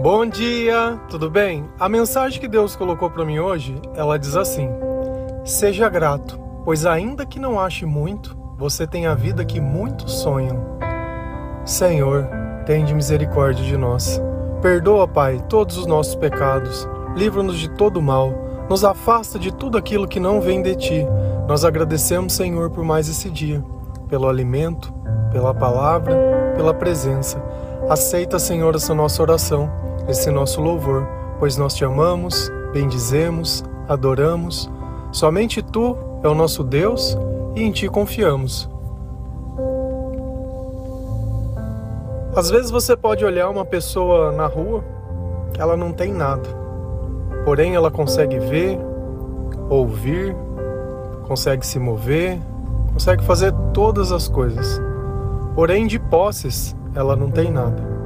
Bom dia, tudo bem? A mensagem que Deus colocou para mim hoje, ela diz assim: Seja grato, pois ainda que não ache muito, você tem a vida que muitos sonham. Senhor, tende misericórdia de nós. Perdoa, Pai, todos os nossos pecados. Livra-nos de todo mal. Nos afasta de tudo aquilo que não vem de ti. Nós agradecemos, Senhor, por mais esse dia, pelo alimento, pela palavra, pela presença. Aceita, Senhor, essa nossa oração, esse nosso louvor, pois nós te amamos, bendizemos, adoramos. Somente tu é o nosso Deus e em ti confiamos. Às vezes você pode olhar uma pessoa na rua, ela não tem nada, porém ela consegue ver, ouvir, consegue se mover, consegue fazer todas as coisas. Porém, de posses, ela não tem nada.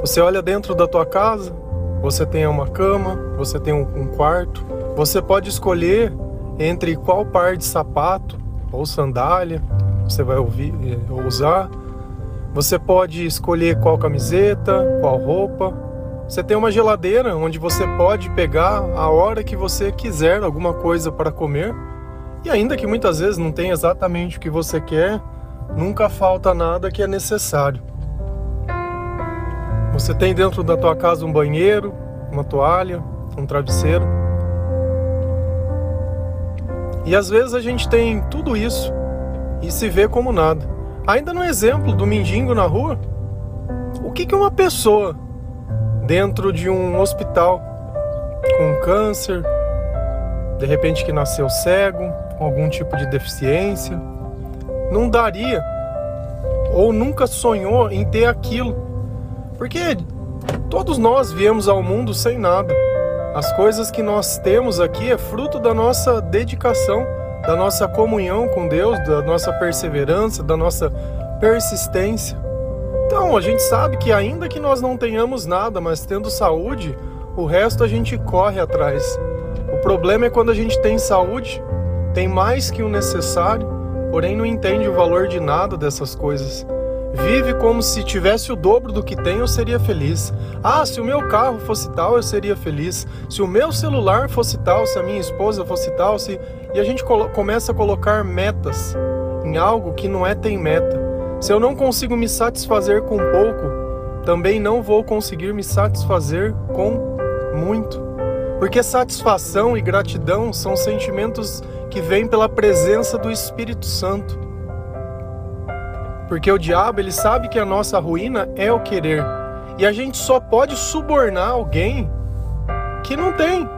Você olha dentro da tua casa, você tem uma cama, você tem um quarto, você pode escolher entre qual par de sapato ou sandália você vai ouvir, eh, usar. Você pode escolher qual camiseta, qual roupa. Você tem uma geladeira onde você pode pegar a hora que você quiser alguma coisa para comer. E ainda que muitas vezes não tenha exatamente o que você quer, nunca falta nada que é necessário. Você tem dentro da tua casa um banheiro, uma toalha, um travesseiro. E às vezes a gente tem tudo isso e se vê como nada. Ainda no exemplo do mendigo na rua, o que, que uma pessoa dentro de um hospital com câncer, de repente que nasceu cego, com algum tipo de deficiência, não daria ou nunca sonhou em ter aquilo. Porque todos nós viemos ao mundo sem nada. As coisas que nós temos aqui é fruto da nossa dedicação, da nossa comunhão com Deus, da nossa perseverança, da nossa persistência. Então, a gente sabe que ainda que nós não tenhamos nada, mas tendo saúde, o resto a gente corre atrás. O problema é quando a gente tem saúde, tem mais que o necessário, porém não entende o valor de nada dessas coisas. Vive como se tivesse o dobro do que tem, eu seria feliz. Ah, se o meu carro fosse tal, eu seria feliz. Se o meu celular fosse tal, se a minha esposa fosse tal, se e a gente começa a colocar metas em algo que não é tem meta. Se eu não consigo me satisfazer com pouco, também não vou conseguir me satisfazer com muito. Porque satisfação e gratidão são sentimentos que vêm pela presença do Espírito Santo. Porque o diabo, ele sabe que a nossa ruína é o querer. E a gente só pode subornar alguém que não tem.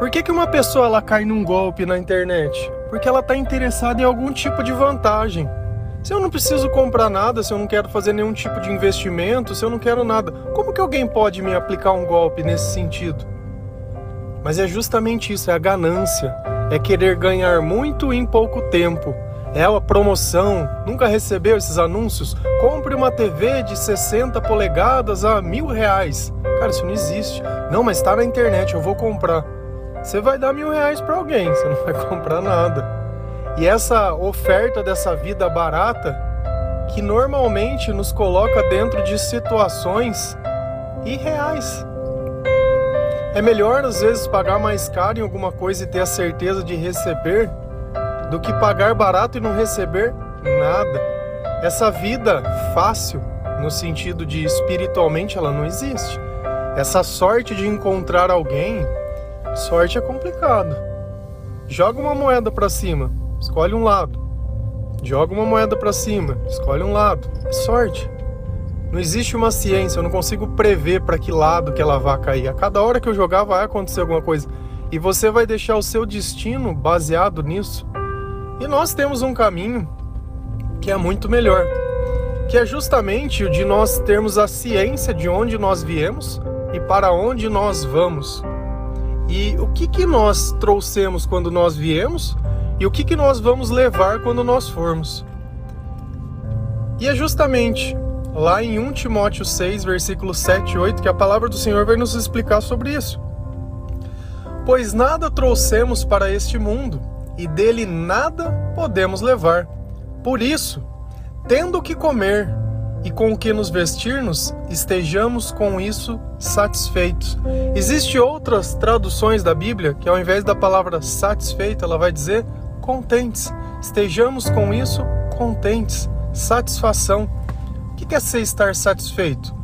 Por que, que uma pessoa ela cai num golpe na internet? Porque ela está interessada em algum tipo de vantagem. Se eu não preciso comprar nada, se eu não quero fazer nenhum tipo de investimento, se eu não quero nada, como que alguém pode me aplicar um golpe nesse sentido? Mas é justamente isso, é a ganância, é querer ganhar muito em pouco tempo. É a promoção. Nunca recebeu esses anúncios? Compre uma TV de 60 polegadas a mil reais. Cara, isso não existe. Não, mas está na internet, eu vou comprar. Você vai dar mil reais para alguém, você não vai comprar nada. E essa oferta dessa vida barata, que normalmente nos coloca dentro de situações irreais. É melhor às vezes pagar mais caro em alguma coisa e ter a certeza de receber do que pagar barato e não receber nada. Essa vida fácil, no sentido de espiritualmente, ela não existe. Essa sorte de encontrar alguém, sorte é complicado. Joga uma moeda para cima, escolhe um lado. Joga uma moeda para cima, escolhe um lado. É sorte. Não existe uma ciência, eu não consigo prever para que lado que ela vai cair. A cada hora que eu jogar vai acontecer alguma coisa. E você vai deixar o seu destino baseado nisso. E nós temos um caminho que é muito melhor, que é justamente o de nós termos a ciência de onde nós viemos e para onde nós vamos. E o que, que nós trouxemos quando nós viemos e o que, que nós vamos levar quando nós formos. E é justamente lá em 1 Timóteo 6, versículo 7 e 8, que a palavra do Senhor vai nos explicar sobre isso. Pois nada trouxemos para este mundo, e dele nada podemos levar. Por isso, tendo o que comer, e com o que nos vestirmos, estejamos com isso satisfeitos. Existem outras traduções da Bíblia que ao invés da palavra satisfeito, ela vai dizer contentes. Estejamos com isso contentes, satisfação. O que é ser estar satisfeito?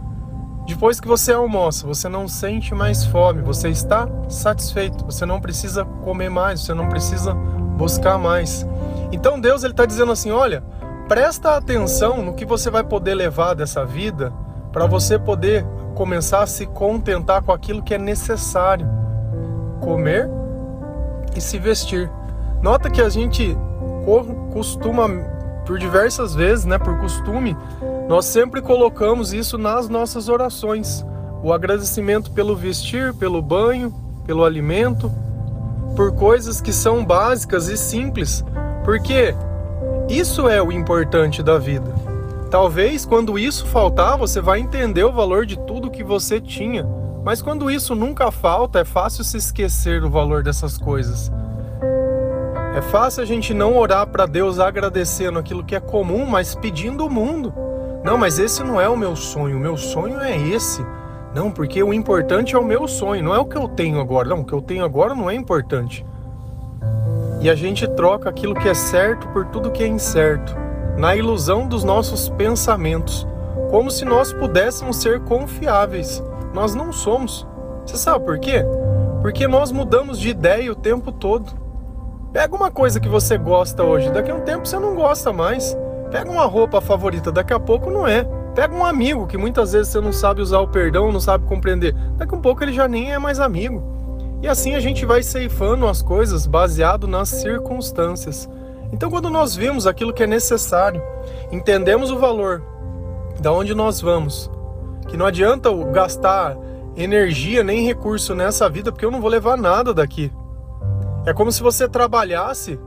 Depois que você almoça, você não sente mais fome, você está satisfeito, você não precisa comer mais, você não precisa buscar mais. Então Deus ele está dizendo assim: olha, presta atenção no que você vai poder levar dessa vida para você poder começar a se contentar com aquilo que é necessário: comer e se vestir. Nota que a gente costuma, por diversas vezes, né, por costume, nós sempre colocamos isso nas nossas orações. O agradecimento pelo vestir, pelo banho, pelo alimento, por coisas que são básicas e simples, porque isso é o importante da vida. Talvez quando isso faltar, você vai entender o valor de tudo que você tinha, mas quando isso nunca falta, é fácil se esquecer o valor dessas coisas. É fácil a gente não orar para Deus agradecendo aquilo que é comum, mas pedindo o mundo. Não, mas esse não é o meu sonho, o meu sonho é esse. Não, porque o importante é o meu sonho, não é o que eu tenho agora. Não, o que eu tenho agora não é importante. E a gente troca aquilo que é certo por tudo que é incerto, na ilusão dos nossos pensamentos, como se nós pudéssemos ser confiáveis. Nós não somos. Você sabe por quê? Porque nós mudamos de ideia o tempo todo. Pega uma coisa que você gosta hoje, daqui a um tempo você não gosta mais. Pega uma roupa favorita, daqui a pouco não é. Pega um amigo que muitas vezes você não sabe usar o perdão, não sabe compreender. Daqui um pouco ele já nem é mais amigo. E assim a gente vai ceifando as coisas baseado nas circunstâncias. Então, quando nós vemos aquilo que é necessário, entendemos o valor, da onde nós vamos, que não adianta gastar energia nem recurso nessa vida, porque eu não vou levar nada daqui. É como se você trabalhasse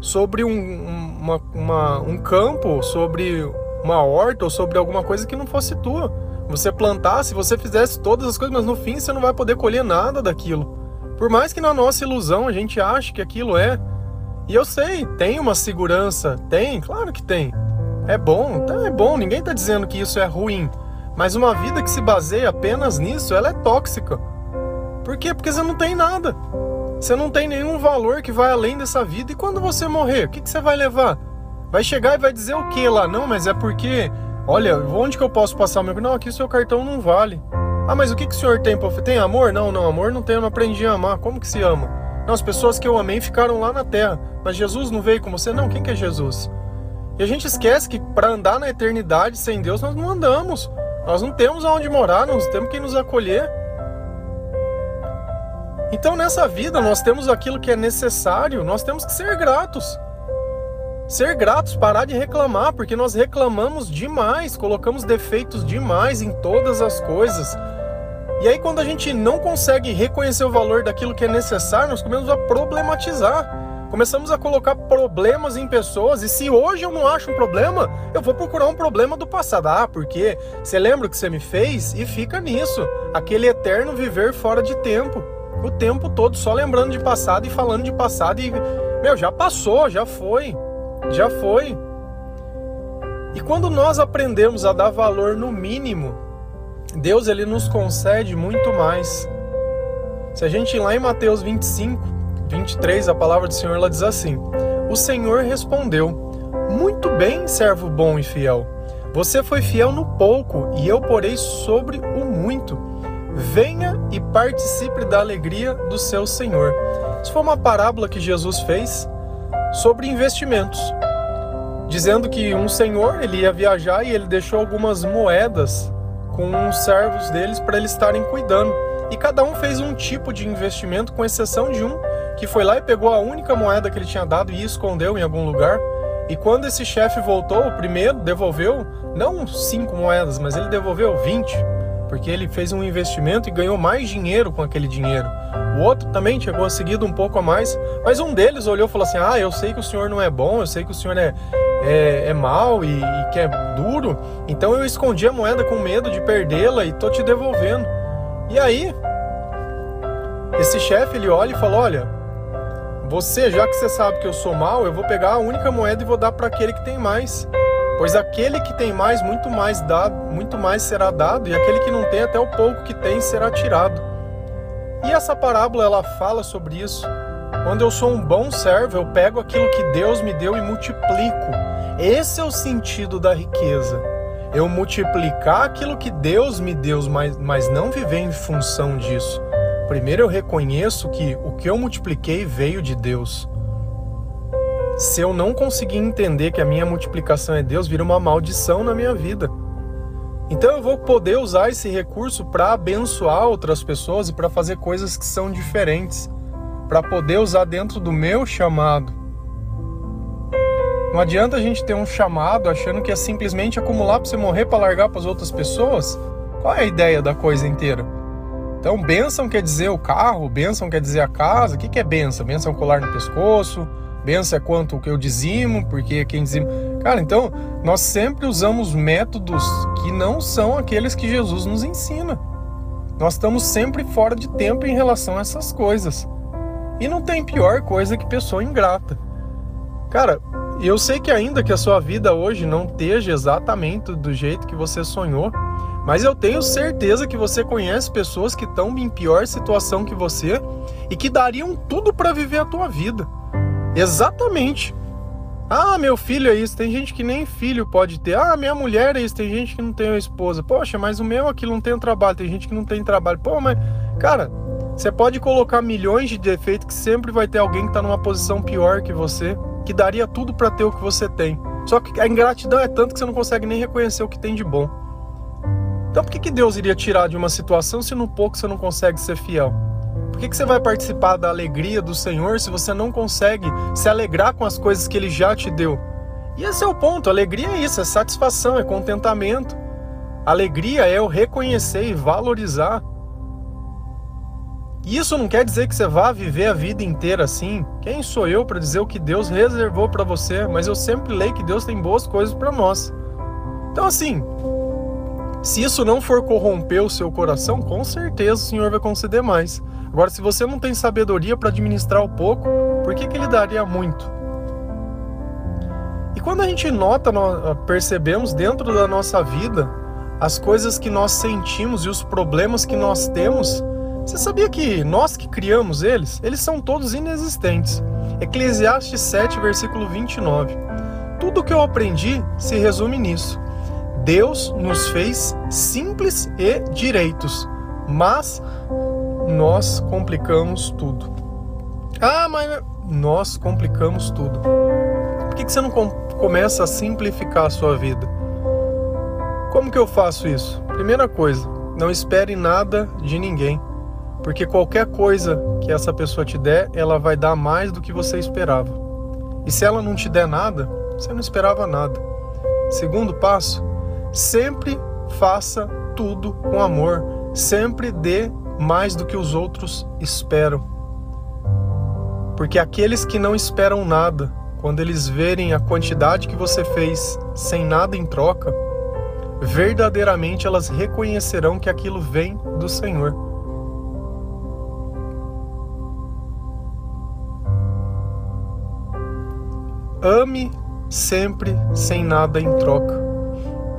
sobre um, uma, uma, um campo, sobre uma horta ou sobre alguma coisa que não fosse tua. Você plantasse, você fizesse todas as coisas, mas no fim você não vai poder colher nada daquilo. Por mais que na nossa ilusão a gente ache que aquilo é. E eu sei, tem uma segurança, tem, claro que tem. É bom, tá, é bom, ninguém está dizendo que isso é ruim. Mas uma vida que se baseia apenas nisso, ela é tóxica. Por quê? Porque você não tem nada. Você não tem nenhum valor que vai além dessa vida. E quando você morrer, o que, que você vai levar? Vai chegar e vai dizer o que lá? Não, mas é porque, olha, onde que eu posso passar meu. Não, aqui o seu cartão não vale. Ah, mas o que, que o senhor tem Tem amor? Não, não, amor não tem, eu não aprendi a amar. Como que se ama? Não, as pessoas que eu amei ficaram lá na terra. Mas Jesus não veio com você? Não, quem que é Jesus? E a gente esquece que para andar na eternidade sem Deus nós não andamos. Nós não temos aonde morar, nós temos quem nos acolher. Então nessa vida nós temos aquilo que é necessário, nós temos que ser gratos. Ser gratos, parar de reclamar, porque nós reclamamos demais, colocamos defeitos demais em todas as coisas. E aí, quando a gente não consegue reconhecer o valor daquilo que é necessário, nós começamos a problematizar. Começamos a colocar problemas em pessoas, e se hoje eu não acho um problema, eu vou procurar um problema do passado. Ah, porque você lembra o que você me fez? E fica nisso, aquele eterno viver fora de tempo o tempo todo só lembrando de passado e falando de passado e meu, já passou, já foi. Já foi. E quando nós aprendemos a dar valor no mínimo, Deus ele nos concede muito mais. Se a gente ir lá em Mateus 25, 23, a palavra do Senhor ela diz assim: O Senhor respondeu: Muito bem, servo bom e fiel. Você foi fiel no pouco, e eu porei sobre o muito venha e participe da alegria do seu Senhor. Isso foi uma parábola que Jesus fez sobre investimentos, dizendo que um senhor ele ia viajar e ele deixou algumas moedas com os servos deles para eles estarem cuidando. E cada um fez um tipo de investimento, com exceção de um que foi lá e pegou a única moeda que ele tinha dado e escondeu em algum lugar. E quando esse chefe voltou, o primeiro devolveu não cinco moedas, mas ele devolveu 20 porque ele fez um investimento e ganhou mais dinheiro com aquele dinheiro. O outro também tinha conseguido um pouco a mais, mas um deles olhou e falou assim: Ah, eu sei que o senhor não é bom, eu sei que o senhor é, é, é mal e, e que é duro, então eu escondi a moeda com medo de perdê-la e tô te devolvendo. E aí, esse chefe ele olha e fala: Olha, você, já que você sabe que eu sou mal, eu vou pegar a única moeda e vou dar para aquele que tem mais. Pois aquele que tem mais, muito mais dado, muito mais será dado, e aquele que não tem, até o pouco que tem será tirado. Essa parábola ela fala sobre isso. Quando eu sou um bom servo, eu pego aquilo que Deus me deu e multiplico. Esse é o sentido da riqueza. Eu multiplicar aquilo que Deus me deu, mas, mas não viver em função disso. Primeiro eu reconheço que o que eu multipliquei veio de Deus. Se eu não conseguir entender que a minha multiplicação é Deus, vira uma maldição na minha vida. Então eu vou poder usar esse recurso para abençoar outras pessoas e para fazer coisas que são diferentes, para poder usar dentro do meu chamado. Não adianta a gente ter um chamado achando que é simplesmente acumular para você morrer para largar para as outras pessoas. Qual é a ideia da coisa inteira? Então, bênção quer dizer o carro, bênção quer dizer a casa. O que, que é bênção? Bênção é colar no pescoço, bênção é quanto que eu dizimo, porque quem dizima. Cara, então, nós sempre usamos métodos que não são aqueles que Jesus nos ensina. Nós estamos sempre fora de tempo em relação a essas coisas. E não tem pior coisa que pessoa ingrata. Cara, eu sei que ainda que a sua vida hoje não esteja exatamente do jeito que você sonhou, mas eu tenho certeza que você conhece pessoas que estão em pior situação que você e que dariam tudo para viver a tua vida. Exatamente. Ah, meu filho é isso. Tem gente que nem filho pode ter. Ah, minha mulher é isso. Tem gente que não tem uma esposa. Poxa, mas o meu aqui não tem trabalho. Tem gente que não tem trabalho. Pô, mas, cara, você pode colocar milhões de defeitos que sempre vai ter alguém que está numa posição pior que você, que daria tudo para ter o que você tem. Só que a ingratidão é tanto que você não consegue nem reconhecer o que tem de bom. Então por que, que Deus iria tirar de uma situação se no pouco você não consegue ser fiel? Por que, que você vai participar da alegria do Senhor se você não consegue se alegrar com as coisas que Ele já te deu? E esse é o ponto. Alegria é isso, é satisfação, é contentamento. Alegria é eu reconhecer e valorizar. E isso não quer dizer que você vá viver a vida inteira assim. Quem sou eu para dizer o que Deus reservou para você? Mas eu sempre leio que Deus tem boas coisas para nós. Então assim, se isso não for corromper o seu coração, com certeza o Senhor vai conceder mais. Agora, se você não tem sabedoria para administrar o pouco, por que, que Ele daria muito? E quando a gente nota, nós percebemos dentro da nossa vida as coisas que nós sentimos e os problemas que nós temos, você sabia que nós que criamos eles, eles são todos inexistentes. Eclesiastes 7, versículo 29. Tudo que eu aprendi se resume nisso. Deus nos fez simples e direitos, mas nós complicamos tudo. Ah, mas nós complicamos tudo. Por que você não começa a simplificar a sua vida? Como que eu faço isso? Primeira coisa, não espere nada de ninguém, porque qualquer coisa que essa pessoa te der, ela vai dar mais do que você esperava. E se ela não te der nada, você não esperava nada. Segundo passo, Sempre faça tudo com amor, sempre dê mais do que os outros esperam. Porque aqueles que não esperam nada, quando eles verem a quantidade que você fez sem nada em troca, verdadeiramente elas reconhecerão que aquilo vem do Senhor. Ame sempre sem nada em troca.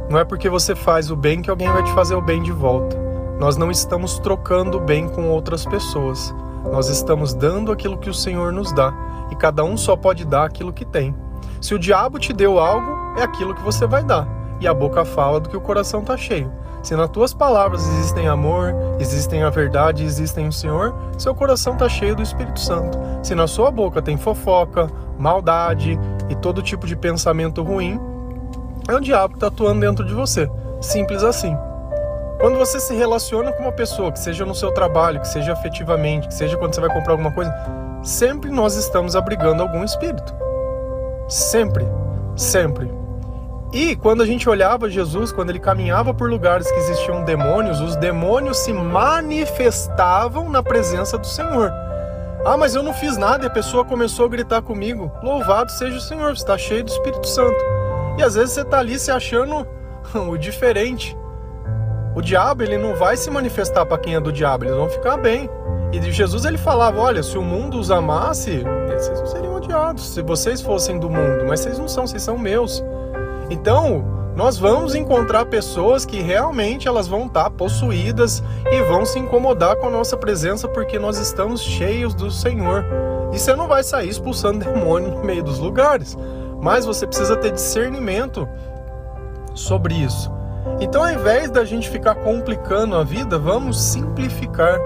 Não é porque você faz o bem que alguém vai te fazer o bem de volta. Nós não estamos trocando o bem com outras pessoas. Nós estamos dando aquilo que o Senhor nos dá. E cada um só pode dar aquilo que tem. Se o diabo te deu algo, é aquilo que você vai dar. E a boca fala do que o coração está cheio. Se nas tuas palavras existem amor, existem a verdade, existem o Senhor, seu coração está cheio do Espírito Santo. Se na sua boca tem fofoca, maldade e todo tipo de pensamento ruim, é o diabo que está atuando dentro de você. Simples assim. Quando você se relaciona com uma pessoa, que seja no seu trabalho, que seja afetivamente, que seja quando você vai comprar alguma coisa, sempre nós estamos abrigando algum espírito. Sempre, sempre. E quando a gente olhava Jesus, quando ele caminhava por lugares que existiam demônios, os demônios se manifestavam na presença do Senhor. Ah, mas eu não fiz nada e a pessoa começou a gritar comigo. Louvado seja o Senhor, está cheio do Espírito Santo. E às vezes você tá ali se achando o diferente. O diabo, ele não vai se manifestar para quem é do diabo, eles vão ficar bem. E Jesus ele falava: Olha, se o mundo os amasse, vocês não seriam odiados. Se vocês fossem do mundo, mas vocês não são, vocês são meus. Então, nós vamos encontrar pessoas que realmente elas vão estar possuídas e vão se incomodar com a nossa presença porque nós estamos cheios do Senhor. E você não vai sair expulsando demônio no meio dos lugares, mas você precisa ter discernimento sobre isso. Então, ao invés da gente ficar complicando a vida, vamos simplificar.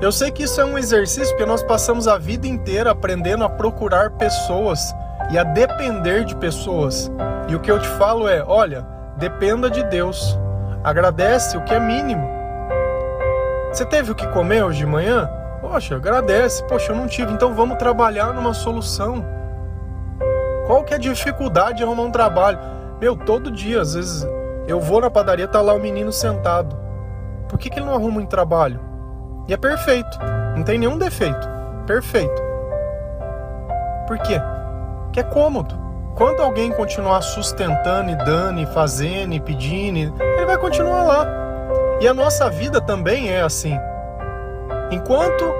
Eu sei que isso é um exercício porque nós passamos a vida inteira aprendendo a procurar pessoas e a depender de pessoas. E o que eu te falo é: olha, dependa de Deus. Agradece o que é mínimo. Você teve o que comer hoje de manhã? Poxa, agradece. Poxa, eu não tive. Então vamos trabalhar numa solução. Qual que é a dificuldade de arrumar um trabalho? Meu, todo dia, às vezes, eu vou na padaria, tá lá o menino sentado. Por que, que ele não arruma um trabalho? E é perfeito. Não tem nenhum defeito. Perfeito. Por quê? que é cômodo. Quando alguém continuar sustentando e dando, e fazendo e pedindo, ele vai continuar lá. E a nossa vida também é assim. Enquanto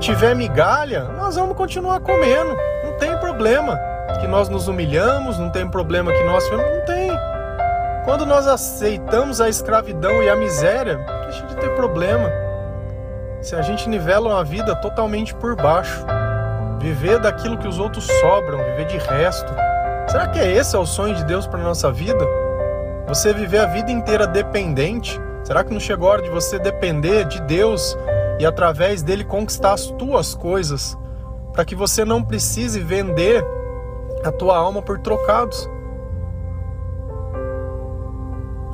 tiver migalha, nós vamos continuar comendo. Não tem problema que nós nos humilhamos, não tem problema que nós não tem. Quando nós aceitamos a escravidão e a miséria, deixa de ter problema. Se a gente nivela uma vida totalmente por baixo viver daquilo que os outros sobram, viver de resto. Será que é esse é o sonho de Deus para nossa vida? Você viver a vida inteira dependente? Será que não chegou a hora de você depender de Deus e através dele conquistar as tuas coisas, para que você não precise vender a tua alma por trocados?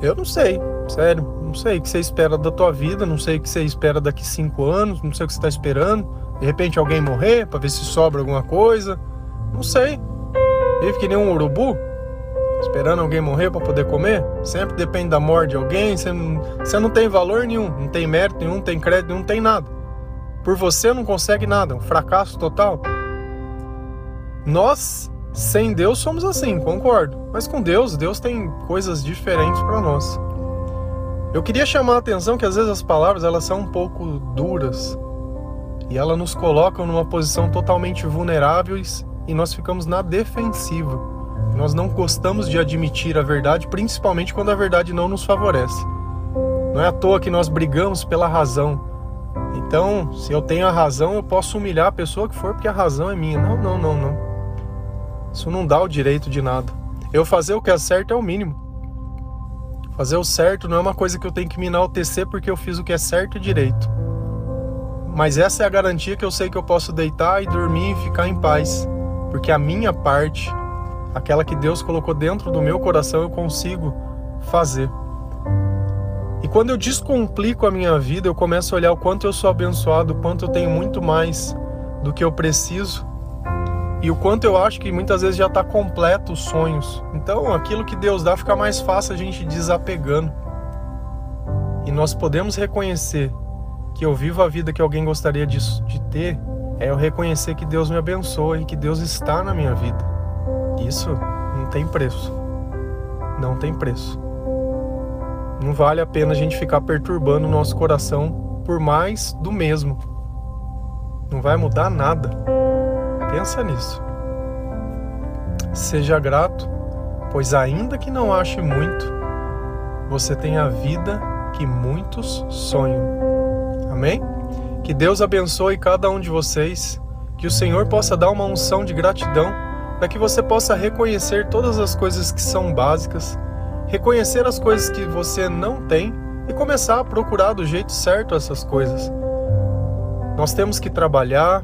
Eu não sei, sério, não sei o que você espera da tua vida, não sei o que você espera daqui cinco anos, não sei o que você está esperando. De repente alguém morrer para ver se sobra alguma coisa. Não sei. Vive que nem um urubu, esperando alguém morrer para poder comer. Sempre depende da morte de alguém. Você não, você não tem valor nenhum, não tem mérito nenhum, não tem crédito nenhum, não tem nada. Por você não consegue nada, um fracasso total. Nós, sem Deus, somos assim, concordo. Mas com Deus, Deus tem coisas diferentes para nós. Eu queria chamar a atenção que às vezes as palavras elas são um pouco duras e ela nos coloca numa posição totalmente vulneráveis e nós ficamos na defensiva. Nós não gostamos de admitir a verdade, principalmente quando a verdade não nos favorece. Não é à toa que nós brigamos pela razão. Então, se eu tenho a razão, eu posso humilhar a pessoa que for porque a razão é minha. Não, não, não, não. Isso não dá o direito de nada. Eu fazer o que é certo é o mínimo. Fazer o certo não é uma coisa que eu tenho que me enaltecer porque eu fiz o que é certo e direito. Mas essa é a garantia que eu sei que eu posso deitar e dormir e ficar em paz, porque a minha parte, aquela que Deus colocou dentro do meu coração, eu consigo fazer. E quando eu descomplico a minha vida, eu começo a olhar o quanto eu sou abençoado, o quanto eu tenho muito mais do que eu preciso e o quanto eu acho que muitas vezes já está completo os sonhos. Então, aquilo que Deus dá fica mais fácil a gente desapegando. E nós podemos reconhecer que eu vivo a vida que alguém gostaria de, de ter é eu reconhecer que Deus me abençoa e que Deus está na minha vida. Isso não tem preço. Não tem preço. Não vale a pena a gente ficar perturbando o nosso coração por mais do mesmo. Não vai mudar nada. Pensa nisso. Seja grato, pois ainda que não ache muito, você tem a vida que muitos sonham. Amém? Que Deus abençoe cada um de vocês, que o Senhor possa dar uma unção de gratidão para que você possa reconhecer todas as coisas que são básicas, reconhecer as coisas que você não tem e começar a procurar do jeito certo essas coisas. Nós temos que trabalhar,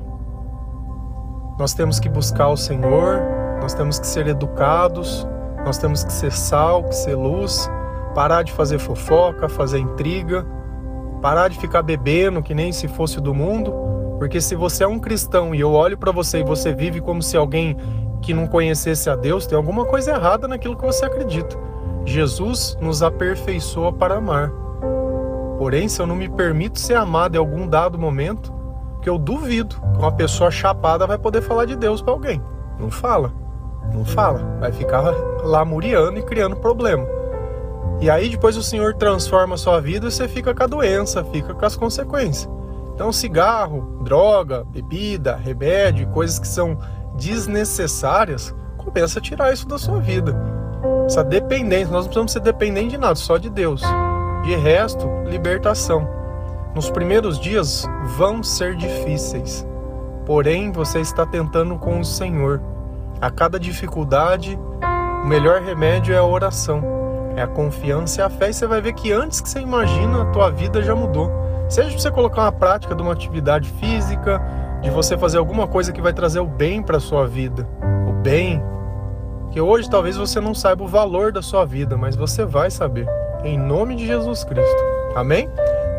nós temos que buscar o Senhor, nós temos que ser educados, nós temos que ser sal, que ser luz, parar de fazer fofoca, fazer intriga Parar de ficar bebendo que nem se fosse do mundo, porque se você é um cristão e eu olho para você e você vive como se alguém que não conhecesse a Deus, tem alguma coisa errada naquilo que você acredita. Jesus nos aperfeiçoa para amar. Porém, se eu não me permito ser amado em algum dado momento, que eu duvido que uma pessoa chapada vai poder falar de Deus para alguém. Não fala. Não fala. Vai ficar lá muriando e criando problema. E aí depois o Senhor transforma a sua vida e você fica com a doença, fica com as consequências. Então, cigarro, droga, bebida, remédio, coisas que são desnecessárias, começa a tirar isso da sua vida. essa dependência. Nós não precisamos ser dependentes de nada, só de Deus. De resto, libertação. Nos primeiros dias vão ser difíceis, porém você está tentando com o Senhor. A cada dificuldade, o melhor remédio é a oração, é a confiança e a fé. E você vai ver que antes que você imagina, a tua vida já mudou. Seja você colocar uma prática de uma atividade física, de você fazer alguma coisa que vai trazer o bem para sua vida, o bem que hoje talvez você não saiba o valor da sua vida, mas você vai saber. Em nome de Jesus Cristo. Amém?